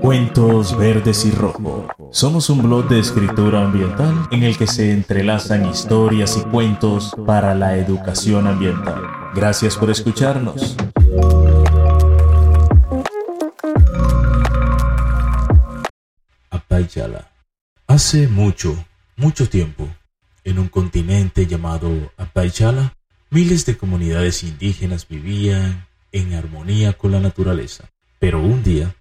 Cuentos Verdes y Rojo. Somos un blog de escritura ambiental en el que se entrelazan historias y cuentos para la educación ambiental. Gracias por escucharnos. Apayala. Hace mucho, mucho tiempo, en un continente llamado Apayala, miles de comunidades indígenas vivían en armonía con la naturaleza. Pero un día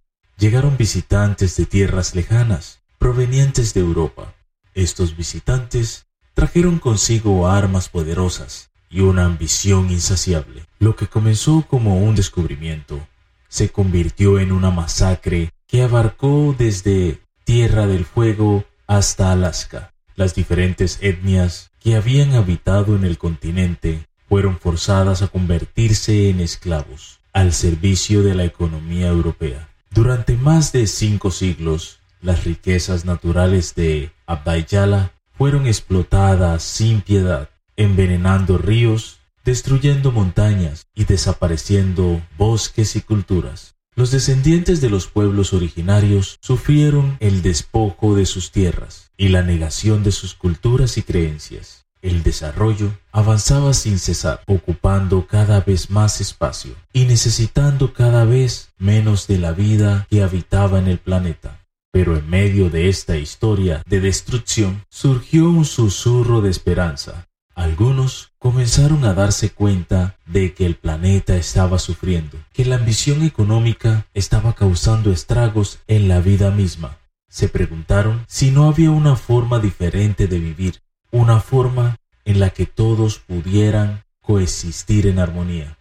llegaron visitantes de tierras lejanas, provenientes de Europa. Estos visitantes trajeron consigo armas poderosas y una ambición insaciable. Lo que comenzó como un descubrimiento se convirtió en una masacre que abarcó desde Tierra del Fuego hasta Alaska. Las diferentes etnias que habían habitado en el continente fueron forzadas a convertirse en esclavos al servicio de la economía europea. Durante más de cinco siglos, las riquezas naturales de Abdayala fueron explotadas sin piedad, envenenando ríos, destruyendo montañas y desapareciendo bosques y culturas. Los descendientes de los pueblos originarios sufrieron el despojo de sus tierras y la negación de sus culturas y creencias. El desarrollo avanzaba sin cesar, ocupando cada vez más espacio y necesitando cada vez menos de la vida que habitaba en el planeta. Pero en medio de esta historia de destrucción surgió un susurro de esperanza. Algunos comenzaron a darse cuenta de que el planeta estaba sufriendo, que la ambición económica estaba causando estragos en la vida misma. Se preguntaron si no había una forma diferente de vivir, una forma en la que todos pudieran coexistir en armonía.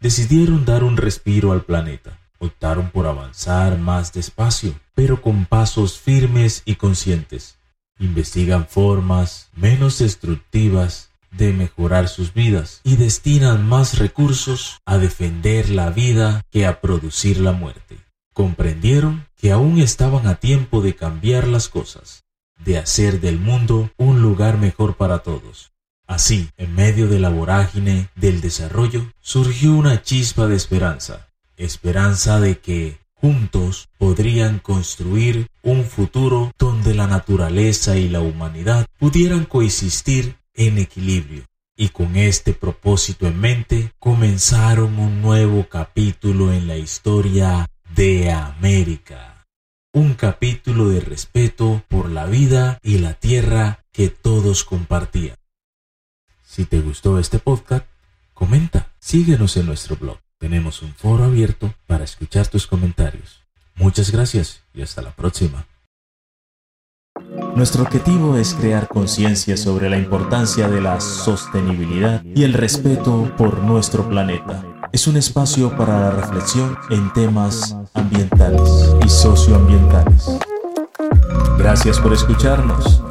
Decidieron dar un respiro al planeta. Optaron por avanzar más despacio, pero con pasos firmes y conscientes. Investigan formas menos destructivas de mejorar sus vidas y destinan más recursos a defender la vida que a producir la muerte. Comprendieron que aún estaban a tiempo de cambiar las cosas de hacer del mundo un lugar mejor para todos. Así, en medio de la vorágine del desarrollo, surgió una chispa de esperanza, esperanza de que juntos podrían construir un futuro donde la naturaleza y la humanidad pudieran coexistir en equilibrio. Y con este propósito en mente, comenzaron un nuevo capítulo en la historia de América un capítulo de respeto por la vida y la tierra que todos compartían. Si te gustó este podcast, comenta, síguenos en nuestro blog. Tenemos un foro abierto para escuchar tus comentarios. Muchas gracias y hasta la próxima. Nuestro objetivo es crear conciencia sobre la importancia de la sostenibilidad y el respeto por nuestro planeta es un espacio para la reflexión en temas ambientales y socioambientales. Gracias por escucharnos.